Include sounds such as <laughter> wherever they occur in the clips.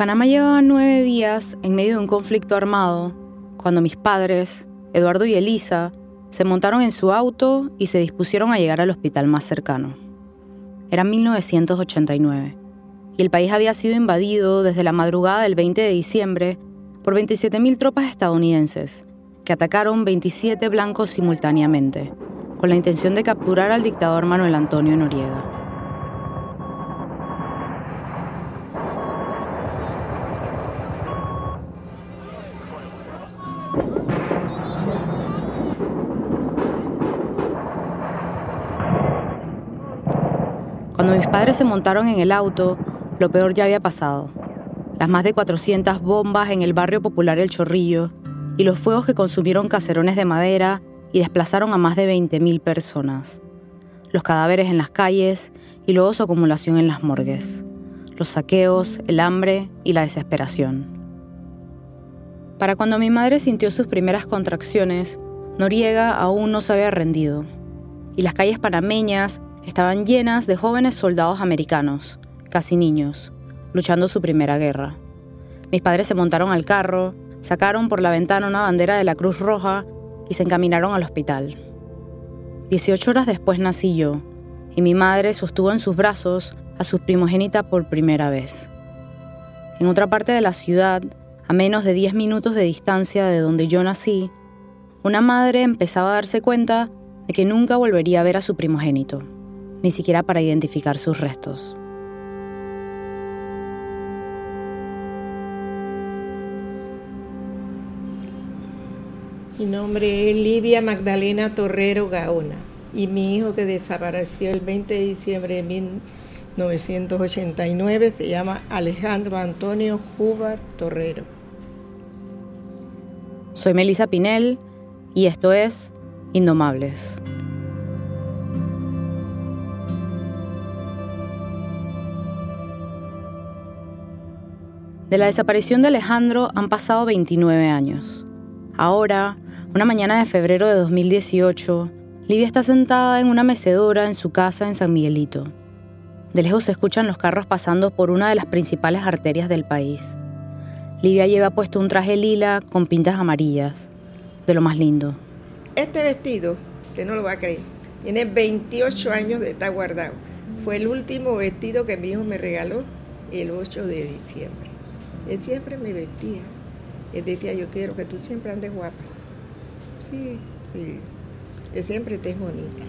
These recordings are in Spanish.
Panamá llevaba nueve días en medio de un conflicto armado cuando mis padres, Eduardo y Elisa, se montaron en su auto y se dispusieron a llegar al hospital más cercano. Era 1989 y el país había sido invadido desde la madrugada del 20 de diciembre por 27.000 tropas estadounidenses que atacaron 27 blancos simultáneamente, con la intención de capturar al dictador Manuel Antonio Noriega. Padres se montaron en el auto, lo peor ya había pasado. Las más de 400 bombas en el barrio popular El Chorrillo y los fuegos que consumieron caserones de madera y desplazaron a más de 20.000 personas. Los cadáveres en las calles y luego su acumulación en las morgues. Los saqueos, el hambre y la desesperación. Para cuando mi madre sintió sus primeras contracciones, Noriega aún no se había rendido. Y las calles panameñas estaban llenas de jóvenes soldados americanos, casi niños, luchando su primera guerra. Mis padres se montaron al carro, sacaron por la ventana una bandera de la Cruz Roja y se encaminaron al hospital. Dieciocho horas después nací yo, y mi madre sostuvo en sus brazos a su primogénita por primera vez. En otra parte de la ciudad, a menos de diez minutos de distancia de donde yo nací, una madre empezaba a darse cuenta de que nunca volvería a ver a su primogénito ni siquiera para identificar sus restos. Mi nombre es Livia Magdalena Torrero Gaona y mi hijo que desapareció el 20 de diciembre de 1989 se llama Alejandro Antonio Júbar Torrero. Soy Melissa Pinel y esto es Indomables. De la desaparición de Alejandro han pasado 29 años. Ahora, una mañana de febrero de 2018, Livia está sentada en una mecedora en su casa en San Miguelito. De lejos se escuchan los carros pasando por una de las principales arterias del país. Livia lleva puesto un traje lila con pintas amarillas, de lo más lindo. Este vestido, usted no lo va a creer, tiene 28 años de estar guardado. Fue el último vestido que mi hijo me regaló el 8 de diciembre. Él siempre me vestía. Él decía, yo quiero que tú siempre andes guapa. Sí, sí. Que siempre estés bonita.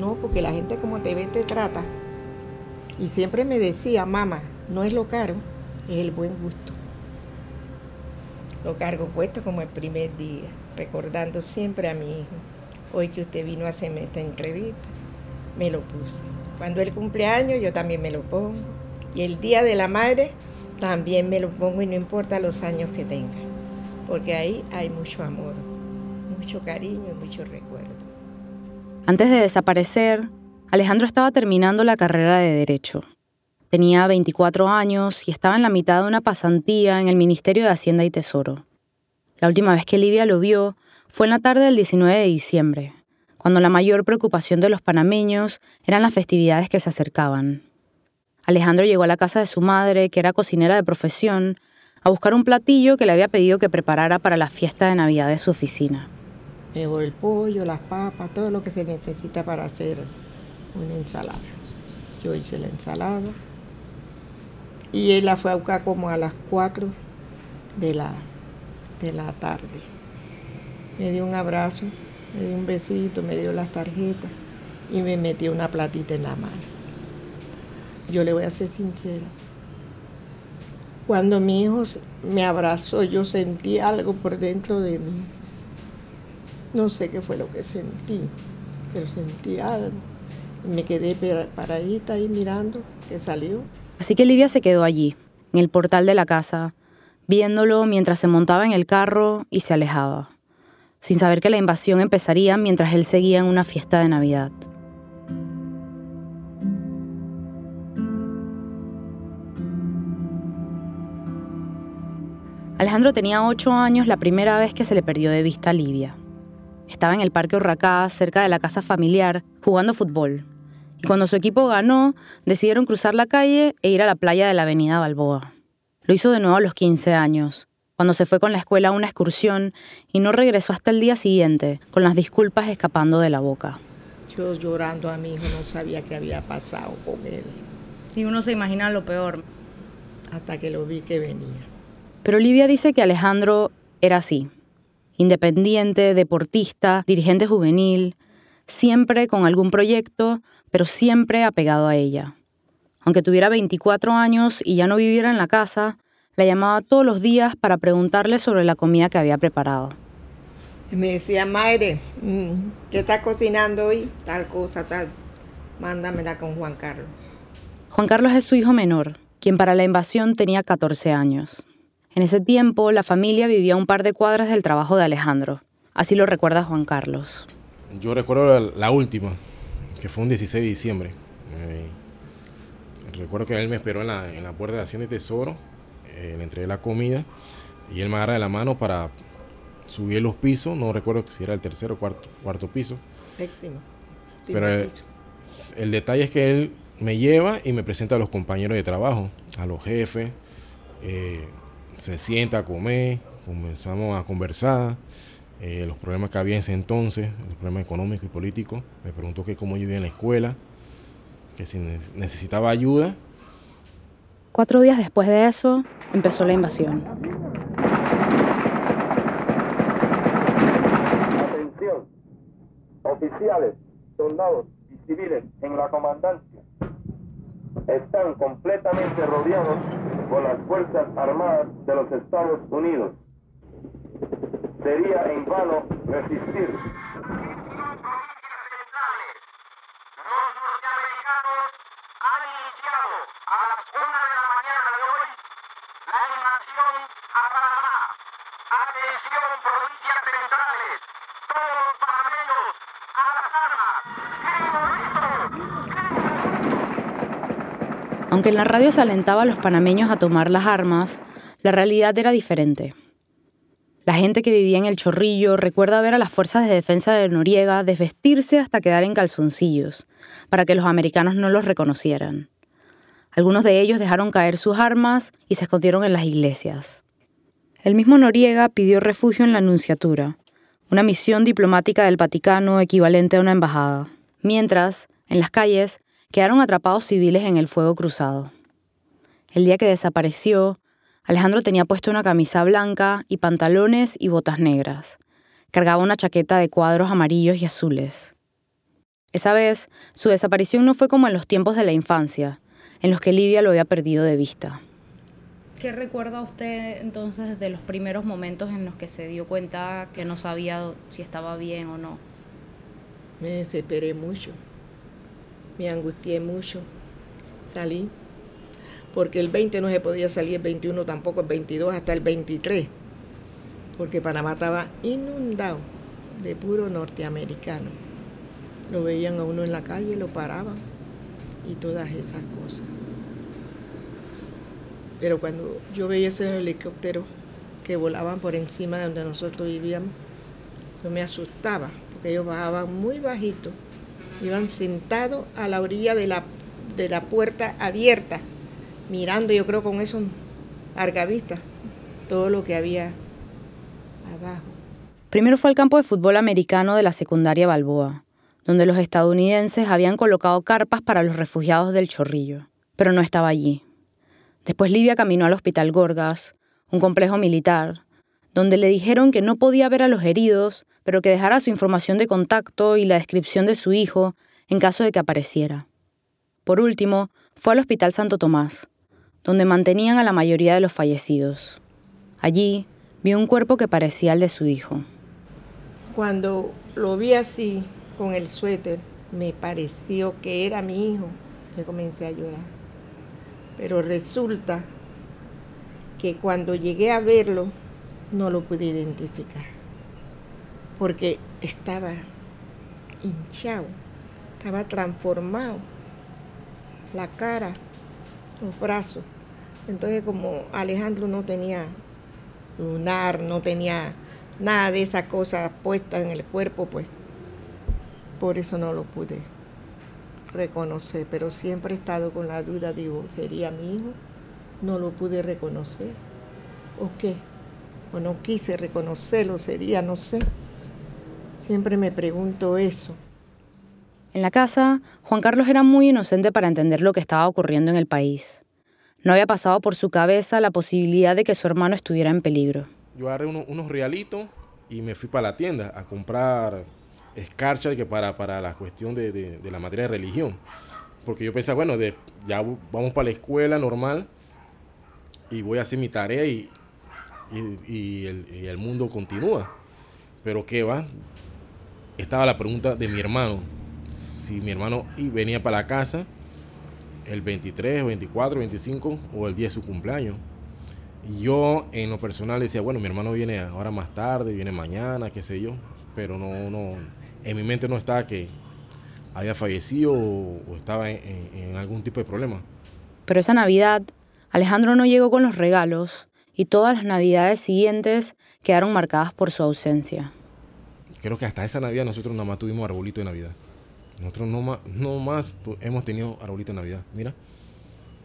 No, porque la gente como te ve te trata. Y siempre me decía, mamá, no es lo caro, es el buen gusto. Lo cargo puesto como el primer día, recordando siempre a mi hijo. Hoy que usted vino a hacerme esta entrevista, me lo puse. Cuando él cumpleaños, yo también me lo pongo. Y el día de la madre, también me lo pongo y no importa los años que tenga, porque ahí hay mucho amor, mucho cariño y mucho recuerdo. Antes de desaparecer, Alejandro estaba terminando la carrera de Derecho. Tenía 24 años y estaba en la mitad de una pasantía en el Ministerio de Hacienda y Tesoro. La última vez que Livia lo vio fue en la tarde del 19 de diciembre, cuando la mayor preocupación de los panameños eran las festividades que se acercaban. Alejandro llegó a la casa de su madre, que era cocinera de profesión, a buscar un platillo que le había pedido que preparara para la fiesta de Navidad de su oficina. Llevo el pollo, las papas, todo lo que se necesita para hacer una ensalada. Yo hice la ensalada y él la fue a buscar como a las 4 de la, de la tarde. Me dio un abrazo, me dio un besito, me dio las tarjetas y me metió una platita en la mano. Yo le voy a ser sincera. Cuando mi hijo me abrazó, yo sentí algo por dentro de mí. No sé qué fue lo que sentí, pero sentí algo. Me quedé paradita ahí mirando que salió. Así que Livia se quedó allí, en el portal de la casa, viéndolo mientras se montaba en el carro y se alejaba, sin saber que la invasión empezaría mientras él seguía en una fiesta de Navidad. Alejandro tenía ocho años la primera vez que se le perdió de vista a Livia. Estaba en el Parque Urracá, cerca de la casa familiar, jugando fútbol. Y cuando su equipo ganó, decidieron cruzar la calle e ir a la playa de la Avenida Balboa. Lo hizo de nuevo a los 15 años, cuando se fue con la escuela a una excursión y no regresó hasta el día siguiente, con las disculpas escapando de la boca. Yo llorando a mi hijo no sabía qué había pasado con él. Y uno se imagina lo peor. Hasta que lo vi que venía. Pero Olivia dice que Alejandro era así. Independiente, deportista, dirigente juvenil, siempre con algún proyecto, pero siempre apegado a ella. Aunque tuviera 24 años y ya no viviera en la casa, la llamaba todos los días para preguntarle sobre la comida que había preparado. me decía, Madre, mm, ¿qué estás cocinando hoy? Tal cosa, tal. Mándamela con Juan Carlos. Juan Carlos es su hijo menor, quien para la invasión tenía 14 años. En ese tiempo, la familia vivía un par de cuadras del trabajo de Alejandro. Así lo recuerda Juan Carlos. Yo recuerdo la, última, que fue un 16 de diciembre. Eh, recuerdo que él me esperó en la, puerta de Hacienda y Tesoro, eh, le entregué la comida y él me agarra de la mano para subir los pisos, no recuerdo si era el tercero o cuarto, cuarto piso. Séptimo. Pero el, el detalle es que él me lleva y me presenta a los compañeros de trabajo, a los jefes, eh, se sienta a comer, comenzamos a conversar. Eh, los problemas que había en ese entonces, los problemas económicos y políticos. Me preguntó que cómo yo vivía en la escuela, que si necesitaba ayuda. Cuatro días después de eso, empezó la invasión. Atención, oficiales, soldados y civiles en la comandancia están completamente rodeados por las Fuerzas Armadas de los Estados Unidos sería en vano resistir. Los norteamericanos han iniciado a las 1 de la mañana de hoy la invasión a Panamá. Atención, provincias centrales, todos los panameños a las armas. Aunque en la radio se alentaba a los panameños a tomar las armas, la realidad era diferente. La gente que vivía en el Chorrillo recuerda ver a las fuerzas de defensa de Noriega desvestirse hasta quedar en calzoncillos, para que los americanos no los reconocieran. Algunos de ellos dejaron caer sus armas y se escondieron en las iglesias. El mismo Noriega pidió refugio en la Anunciatura, una misión diplomática del Vaticano equivalente a una embajada, mientras, en las calles, quedaron atrapados civiles en el fuego cruzado. El día que desapareció, Alejandro tenía puesto una camisa blanca y pantalones y botas negras. Cargaba una chaqueta de cuadros amarillos y azules. Esa vez, su desaparición no fue como en los tiempos de la infancia, en los que Livia lo había perdido de vista. ¿Qué recuerda usted entonces de los primeros momentos en los que se dio cuenta que no sabía si estaba bien o no? Me desesperé mucho, me angustié mucho, salí porque el 20 no se podía salir, el 21 tampoco, el 22 hasta el 23, porque Panamá estaba inundado de puro norteamericano. Lo veían a uno en la calle, lo paraban y todas esas cosas. Pero cuando yo veía esos helicópteros que volaban por encima de donde nosotros vivíamos, yo me asustaba, porque ellos bajaban muy bajito, iban sentados a la orilla de la, de la puerta abierta mirando, yo creo con eso argavista, todo lo que había abajo. Primero fue al campo de fútbol americano de la secundaria Balboa, donde los estadounidenses habían colocado carpas para los refugiados del Chorrillo, pero no estaba allí. Después Livia caminó al Hospital Gorgas, un complejo militar, donde le dijeron que no podía ver a los heridos, pero que dejara su información de contacto y la descripción de su hijo en caso de que apareciera. Por último, fue al Hospital Santo Tomás, donde mantenían a la mayoría de los fallecidos. Allí vio un cuerpo que parecía el de su hijo. Cuando lo vi así, con el suéter, me pareció que era mi hijo. Yo comencé a llorar. Pero resulta que cuando llegué a verlo, no lo pude identificar. Porque estaba hinchado, estaba transformado. La cara, los brazos. Entonces como Alejandro no tenía lunar, no tenía nada de esas cosas puestas en el cuerpo, pues por eso no lo pude reconocer, pero siempre he estado con la duda, digo, ¿sería mi hijo no lo pude reconocer. ¿O qué? O no quise reconocerlo, sería, no sé. Siempre me pregunto eso. En la casa, Juan Carlos era muy inocente para entender lo que estaba ocurriendo en el país. No había pasado por su cabeza la posibilidad de que su hermano estuviera en peligro. Yo agarré uno- unos realitos y me fui para la tienda a comprar escarcha que para, para la cuestión de, de- de la materia de religión. Porque yo pensaba, bueno, de, ya vamos para la escuela normal y voy a hacer mi tarea y, y- y el, y el mundo continúa. Pero ¿qué va? Estaba la pregunta de mi hermano. Si mi hermano venía para la casa el 23, 24, 25 o el día de su cumpleaños. Yo en lo personal decía, bueno, mi hermano viene ahora más tarde, viene mañana, qué sé yo. Pero no, no, en mi mente no estaba que había fallecido o, estaba en algún tipo de problema. Pero esa Navidad, Alejandro no llegó con los regalos y todas las Navidades siguientes quedaron marcadas por su ausencia. Creo que hasta esa Navidad nosotros nada más tuvimos arbolito de Navidad. Nosotros no más, no más hemos tenido arbolito de Navidad, mira.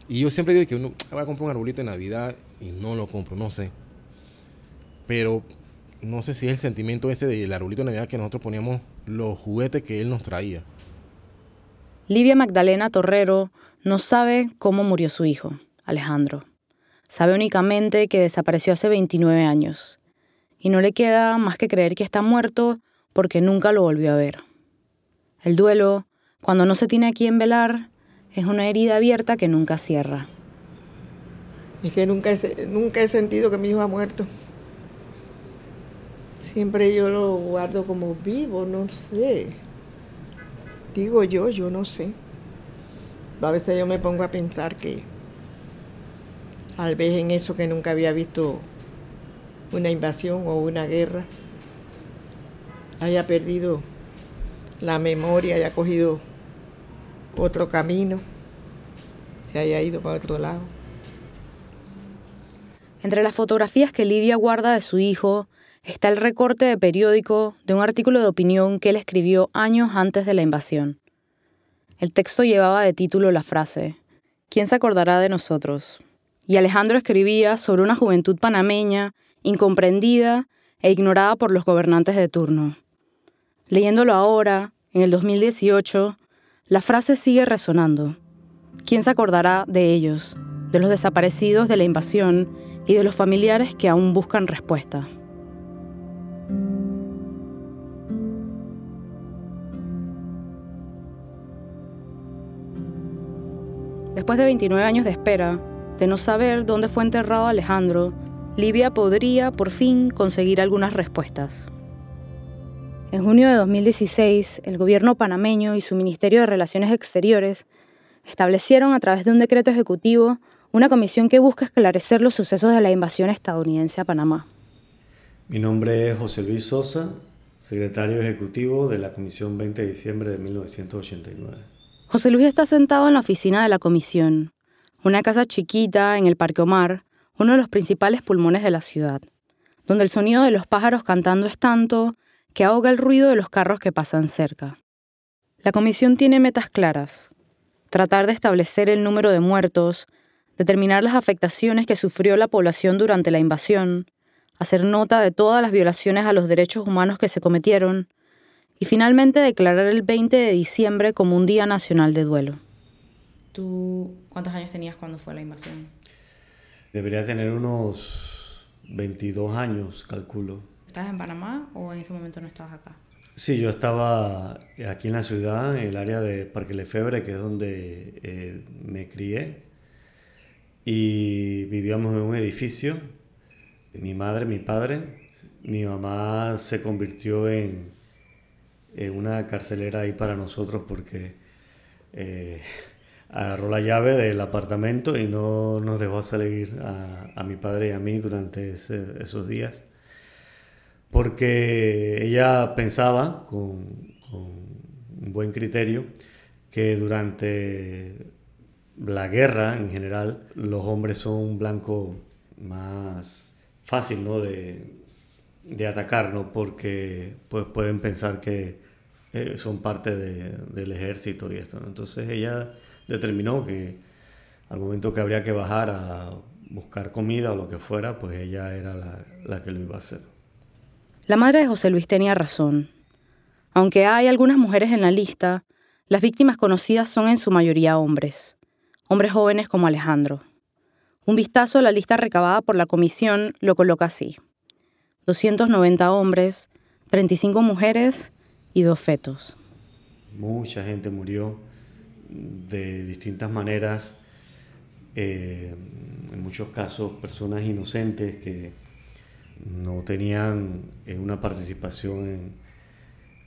Y yo siempre digo que uno "Ah, voy a comprar un arbolito de Navidad y no lo compro, no sé. Pero no sé si es el sentimiento ese del arbolito de Navidad que nosotros poníamos los juguetes que él nos traía. Livia Magdalena Torrero no sabe cómo murió su hijo, Alejandro. Sabe únicamente que desapareció hace 29 años. Y no le queda más que creer que está muerto porque nunca lo volvió a ver. El duelo, cuando no se tiene a quién velar, es una herida abierta que nunca cierra. Es que nunca nunca he sentido que mi hijo ha muerto. Siempre yo lo guardo como vivo, no sé. Digo yo, yo no sé. A veces yo me pongo a pensar que tal vez en eso que nunca había visto una invasión o una guerra, haya perdido la memoria, haya cogido otro camino, se haya ido para otro lado. Entre las fotografías que Livia guarda de su hijo está el recorte de periódico de un artículo de opinión que él escribió años antes de la invasión. El texto llevaba de título la frase, ¿Quién se acordará de nosotros? Y Alejandro escribía sobre una juventud panameña incomprendida e ignorada por los gobernantes de turno. Leyéndolo ahora, en el 2018, la frase sigue resonando. ¿Quién se acordará de ellos, de los desaparecidos de la invasión y de los familiares que aún buscan respuesta? Después de 29 años de espera, de no saber dónde fue enterrado Alejandro, Libia podría por fin conseguir algunas respuestas. En junio de 2016, el gobierno panameño y su Ministerio de Relaciones Exteriores establecieron a través de un decreto ejecutivo una comisión que busca esclarecer los sucesos de la invasión estadounidense a Panamá. Mi nombre es José Luis Sosa, secretario ejecutivo de la Comisión 20 de diciembre de 1989. José Luis está sentado en la oficina de la comisión, una casa chiquita en el Parque Omar, uno de los principales pulmones de la ciudad, donde el sonido de los pájaros cantando es tanto que ahoga el ruido de los carros que pasan cerca. La comisión tiene metas claras, tratar de establecer el número de muertos, determinar las afectaciones que sufrió la población durante la invasión, hacer nota de todas las violaciones a los derechos humanos que se cometieron y finalmente declarar el 20 de diciembre como un Día Nacional de Duelo. ¿Tú cuántos años tenías cuando fue la invasión? Debería tener unos 22 años, calculo. ¿Estabas en Panamá o en ese momento no estabas acá? Sí, yo estaba aquí en la ciudad, en el área de Parque Lefebvre, que es donde eh, me crié. Y vivíamos en un edificio. Mi madre, mi padre. Mi mamá se convirtió en, en una carcelera ahí para nosotros porque eh, <laughs> agarró la llave del apartamento y no nos dejó salir a, a mi padre y a mí durante ese- esos días porque ella pensaba con, un buen criterio que durante la guerra en general los hombres son un blanco más fácil ¿no? de, atacar, ¿no? porque pues, pueden pensar que eh, son parte de- del ejército y esto. Entonces ella determinó que al momento que habría que bajar a buscar comida o lo que fuera, pues ella era la que lo iba a hacer. La madre de José Luis tenía razón. Aunque hay algunas mujeres en la lista, las víctimas conocidas son en su mayoría hombres, hombres jóvenes como Alejandro. Un vistazo a la lista recabada por la comisión lo coloca así. 290 hombres, 35 mujeres y dos fetos. Mucha gente murió de distintas maneras, eh, en muchos casos personas inocentes que no tenían eh, una participación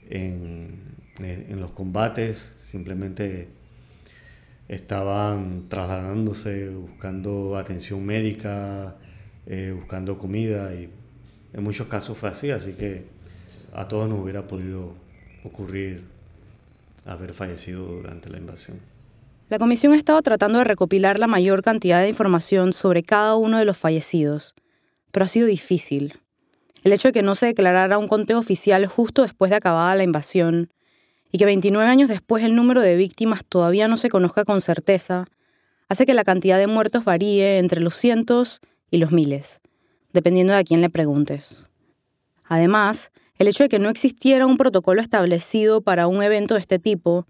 en, en, los combates, simplemente estaban trasladándose, buscando atención médica, eh, buscando comida y en muchos casos fue así, así que a todos nos hubiera podido ocurrir haber fallecido durante la invasión. La comisión ha estado tratando de recopilar la mayor cantidad de información sobre cada uno de los fallecidos, pero ha sido difícil. El hecho de que no se declarara un conteo oficial justo después de acabada la invasión y que 29 años después el número de víctimas todavía no se conozca con certeza, hace que la cantidad de muertos varíe entre los cientos y los miles dependiendo de a quién le preguntes. Además, el hecho de que no existiera un protocolo establecido para un evento de este tipo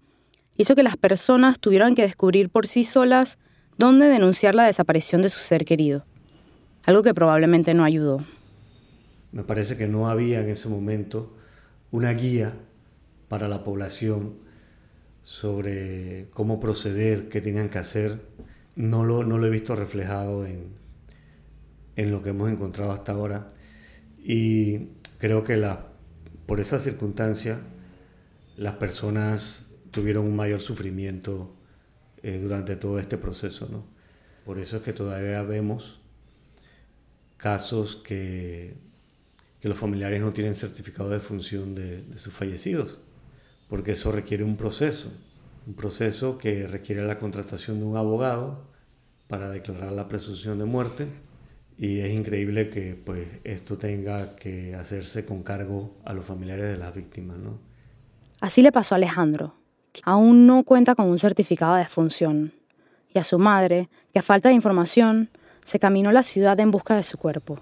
hizo que las personas tuvieran que descubrir por sí solas dónde denunciar la desaparición de su ser querido, algo que probablemente no ayudó. Me parece que no había en ese momento una guía para la población sobre cómo proceder, qué tenían que hacer. No lo, no lo he visto reflejado en, en lo que hemos encontrado hasta ahora. Y creo que la, por esa circunstancia las personas tuvieron un mayor sufrimiento eh, durante todo este proceso. ¿no? Por eso es que todavía vemos casos que, que los familiares no tienen certificado de función de, de sus fallecidos, porque eso requiere un proceso, un proceso que requiere la contratación de un abogado para declarar la presunción de muerte y es increíble que pues esto tenga que hacerse con cargo a los familiares de las víctimas, ¿no? Así le pasó a Alejandro, que aún no cuenta con un certificado de función, y a su madre, que a falta de información, se caminó a la ciudad en busca de su cuerpo.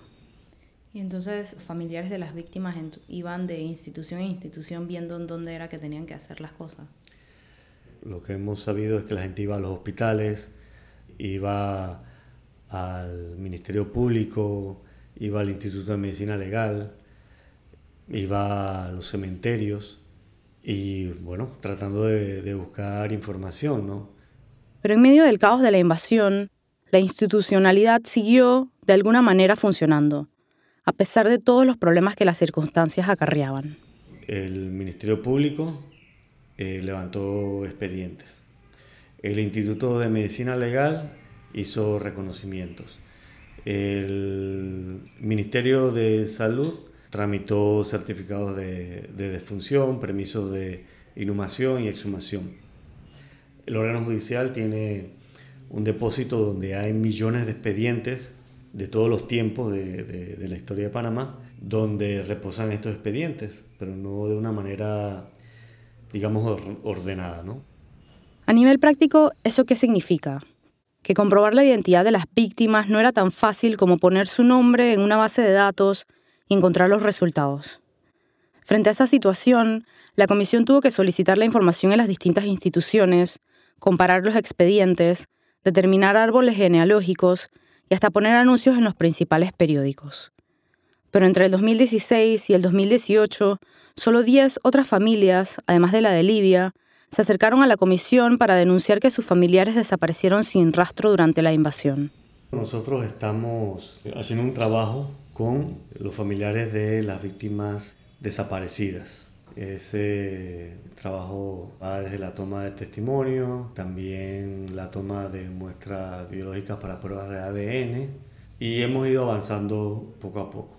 Y entonces familiares de las víctimas iban de institución en institución viendo en dónde era que tenían que hacer las cosas. Lo que hemos sabido es que la gente iba a los hospitales, iba al Ministerio Público, iba al Instituto de Medicina Legal, iba a los cementerios y bueno, tratando de, buscar información, ¿no? Pero en medio del caos de la invasión, la institucionalidad siguió de alguna manera funcionando, a pesar de todos los problemas que las circunstancias acarreaban. El Ministerio Público eh, levantó expedientes. El Instituto de Medicina Legal hizo reconocimientos. El Ministerio de Salud tramitó certificados de, defunción, permisos de inhumación y exhumación. El órgano judicial tiene un depósito donde hay millones de expedientes de todos los tiempos de, la historia de Panamá, donde reposan estos expedientes, pero no de una manera, digamos, ordenada. ¿no? A nivel práctico, ¿eso qué significa? que comprobar la identidad de las víctimas no era tan fácil como poner su nombre en una base de datos y encontrar los resultados. Frente a esa situación, la comisión tuvo que solicitar la información en las distintas instituciones, comparar los expedientes, determinar árboles genealógicos y hasta poner anuncios en los principales periódicos. Pero entre el 2016 y el 2018, solo 10 otras familias, además de la de Libia, se acercaron a la comisión para denunciar que sus familiares desaparecieron sin rastro durante la invasión. Nosotros estamos haciendo un trabajo con los familiares de las víctimas desaparecidas. Ese trabajo va desde la toma de testimonio, también la toma de muestras biológicas para pruebas de ADN y hemos ido avanzando poco a poco.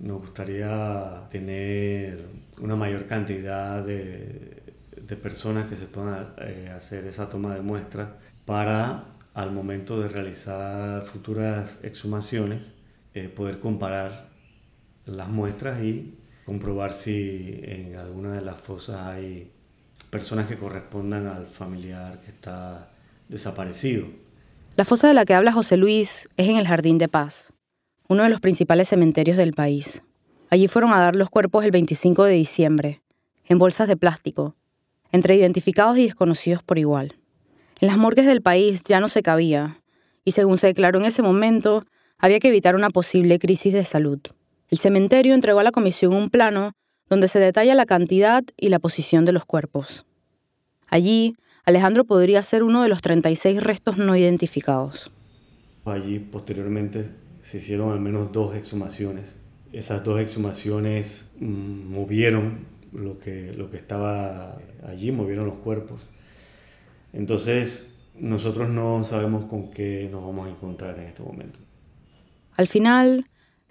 Nos gustaría tener una mayor cantidad de de personas que se puedan eh, hacer esa toma de muestras para al momento de realizar futuras exhumaciones eh, poder comparar las muestras y comprobar si en alguna de las fosas hay personas que correspondan al familiar que está desaparecido. La fosa de la que habla José Luis es en el Jardín de Paz, uno de los principales cementerios del país. Allí fueron a dar los cuerpos el 25 de diciembre, en bolsas de plástico, entre identificados y desconocidos por igual. En las morgues del país ya no se cabía, y según se declaró en ese momento, había que evitar una posible crisis de salud. El cementerio entregó a la comisión un plano donde se detalla la cantidad y la posición de los cuerpos. Allí, Alejandro podría ser uno de los 36 restos no identificados. Allí posteriormente se hicieron al menos dos exhumaciones. Esas dos exhumaciones mm, movieron lo que, lo que estaba allí, movieron los cuerpos. Entonces, nosotros no sabemos con qué nos vamos a encontrar en este momento. Al final,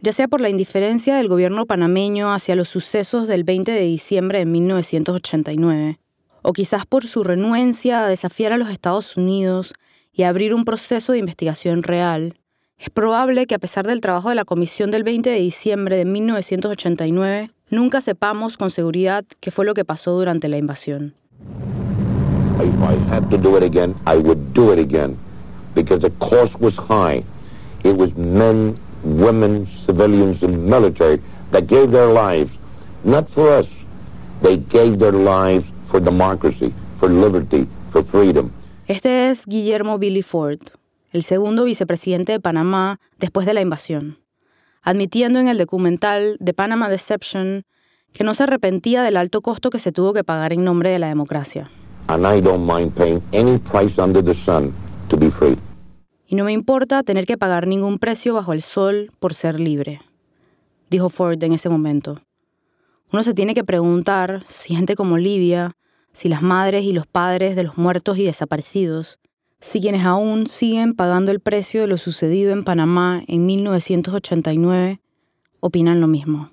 ya sea por la indiferencia del gobierno panameño hacia los sucesos del 20 de diciembre de 1989, o quizás por su renuencia a desafiar a los Estados Unidos y a abrir un proceso de investigación real, es probable que a pesar del trabajo de la Comisión del 20 de diciembre de 1989, nunca sepamos con seguridad qué fue lo que pasó durante la invasión. If I had to do it again, I would do it again because the cost was high. It was men, women, civilians, and military that gave their lives, not for us. They gave their lives for democracy, for liberty, for freedom. Este es Guillermo Billy Ford, el segundo vicepresidente de Panamá después de la invasión, admitiendo en el documental The Panama Deception que no se arrepentía del alto costo que se tuvo que pagar en nombre de la democracia. And I don't mind paying any price under the sun to be free. Y no me importa tener que pagar ningún precio bajo el sol por ser libre, dijo Ford en ese momento. Uno se tiene que preguntar si gente como Libia, si las madres y los padres de los muertos y desaparecidos, si quienes aún siguen pagando el precio de lo sucedido en Panamá en 1989, opinan lo mismo.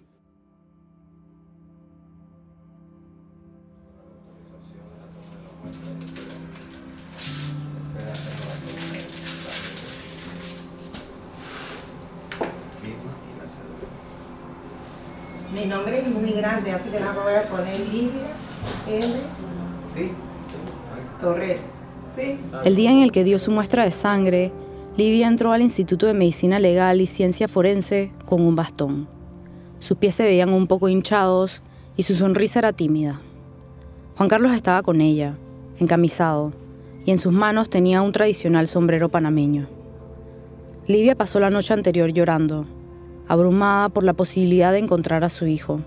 Mi nombre es muy grande, así que la voy a poner Livia M. Sí. Torrero. ¿Sí? El día en el que dio su muestra de sangre, Livia entró al Instituto de Medicina Legal y Ciencia Forense con un bastón. Sus pies se veían un poco hinchados y su sonrisa era tímida. Juan Carlos estaba con ella, encamisado, y en sus manos tenía un tradicional sombrero panameño. Livia pasó la noche anterior llorando, abrumada por la posibilidad de encontrar a su hijo.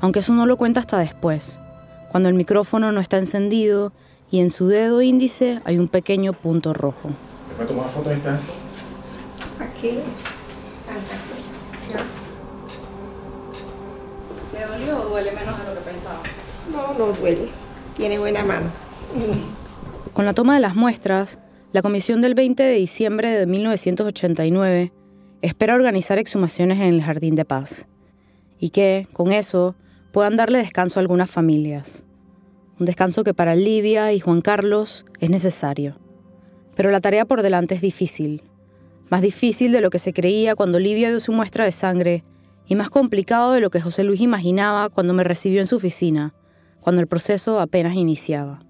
Aunque eso no lo cuenta hasta después, cuando el micrófono no está encendido y en su dedo índice hay un pequeño punto rojo. ¿Se puede tomar foto? Aquí. Tanta cosa. Ya. ¿Le dolió o duele menos de lo que pensaba? No, no duele. Tiene buena mano. Con la toma de las muestras, la comisión del 20 de diciembre de 1989 espera organizar exhumaciones en el Jardín de Paz y que, con eso, puedan darle descanso a algunas familias. Un descanso que para Livia y Juan Carlos es necesario. Pero la tarea por delante es difícil, más difícil de lo que se creía cuando Livia dio su muestra de sangre y más complicado de lo que José Luis imaginaba cuando me recibió en su oficina, cuando el proceso apenas iniciaba.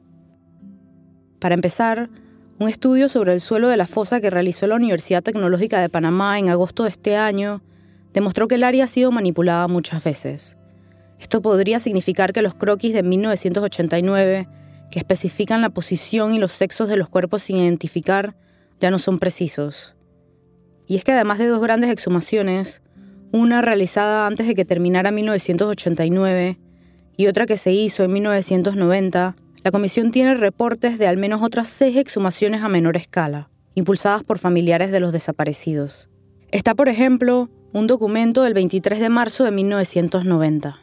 Para empezar, un estudio sobre el suelo de la fosa que realizó la Universidad Tecnológica de Panamá en agosto de este año demostró que el área ha sido manipulada muchas veces. Esto podría significar que los croquis de 1989, que especifican la posición y los sexos de los cuerpos sin identificar, ya no son precisos. Y es que además de dos grandes exhumaciones, una realizada antes de que terminara 1989 y otra que se hizo en 1990, la comisión tiene reportes de al menos otras seis exhumaciones a menor escala, impulsadas por familiares de los desaparecidos. Está, por ejemplo, un documento del 23 de marzo de 1990,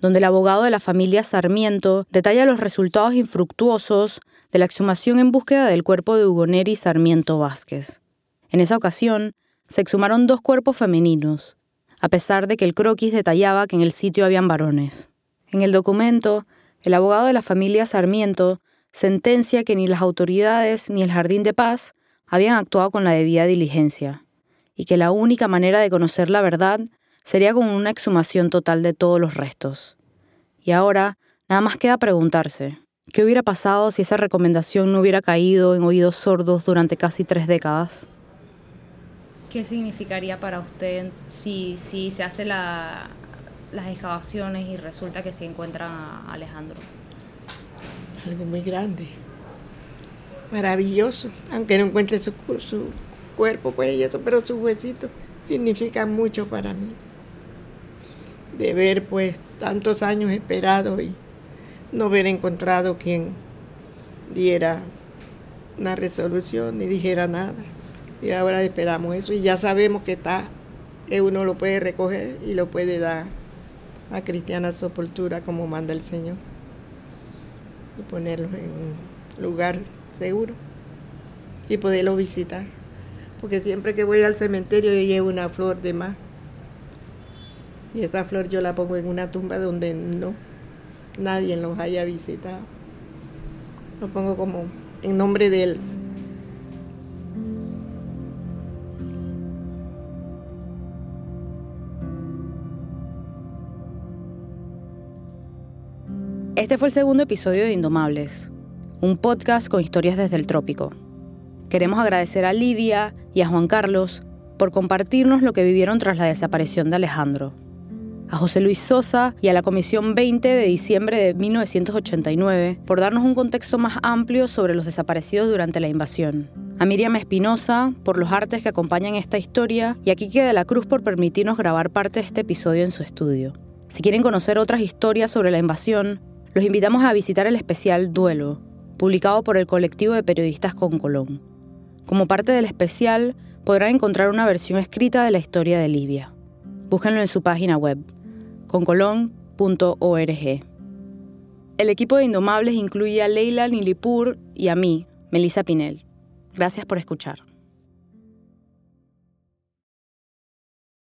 donde el abogado de la familia Sarmiento detalla los resultados infructuosos de la exhumación en búsqueda del cuerpo de Hugo Neri Sarmiento Vázquez. En esa ocasión, se exhumaron dos cuerpos femeninos, a pesar de que el croquis detallaba que en el sitio habían varones. En el documento, el abogado de la familia Sarmiento sentencia que ni las autoridades ni el Jardín de Paz habían actuado con la debida diligencia, y que la única manera de conocer la verdad sería con una exhumación total de todos los restos. Y ahora, nada más queda preguntarse, ¿Qué hubiera pasado si esa recomendación no hubiera caído en oídos sordos durante casi tres décadas? ¿Qué significaría para usted si, si se hace la, las excavaciones y resulta que se encuentran a Alejandro? Algo muy grande, maravilloso, aunque no encuentre su, su cuerpo, pues y eso, pero su huesito significa mucho para mí. De ver pues tantos años esperados y no haber encontrado quien diera una resolución ni dijera nada. Y ahora esperamos eso y ya sabemos que está, que uno lo puede recoger y lo puede dar a cristiana sepultura como manda el Señor y ponerlo en un lugar seguro y poderlo visitar. Porque siempre que voy al cementerio yo llevo una flor de más. Y esa flor yo la pongo en una tumba donde no nadie los haya visitado. Lo pongo como en nombre de él. Este fue el segundo episodio de Indomables, un podcast con historias desde el trópico. Queremos agradecer a Lidia y a Juan Carlos por compartirnos lo que vivieron tras la desaparición de Alejandro, a José Luis Sosa y a la Comisión 20 de diciembre de 1989 por darnos un contexto más amplio sobre los desaparecidos durante la invasión, a Miriam Espinosa por los artes que acompañan esta historia y a Quique de la Cruz por permitirnos grabar parte de este episodio en su estudio. Si quieren conocer otras historias sobre la invasión, los invitamos a visitar el especial Duelo, publicado por el colectivo de periodistas con Colón. Como parte del especial, podrán encontrar una versión escrita de la historia de Libia. Búsquenlo en su página web, concolón.org. El equipo de Indomables incluye a Leila Nilipur y a mí, Melissa Pinel. Gracias por escuchar.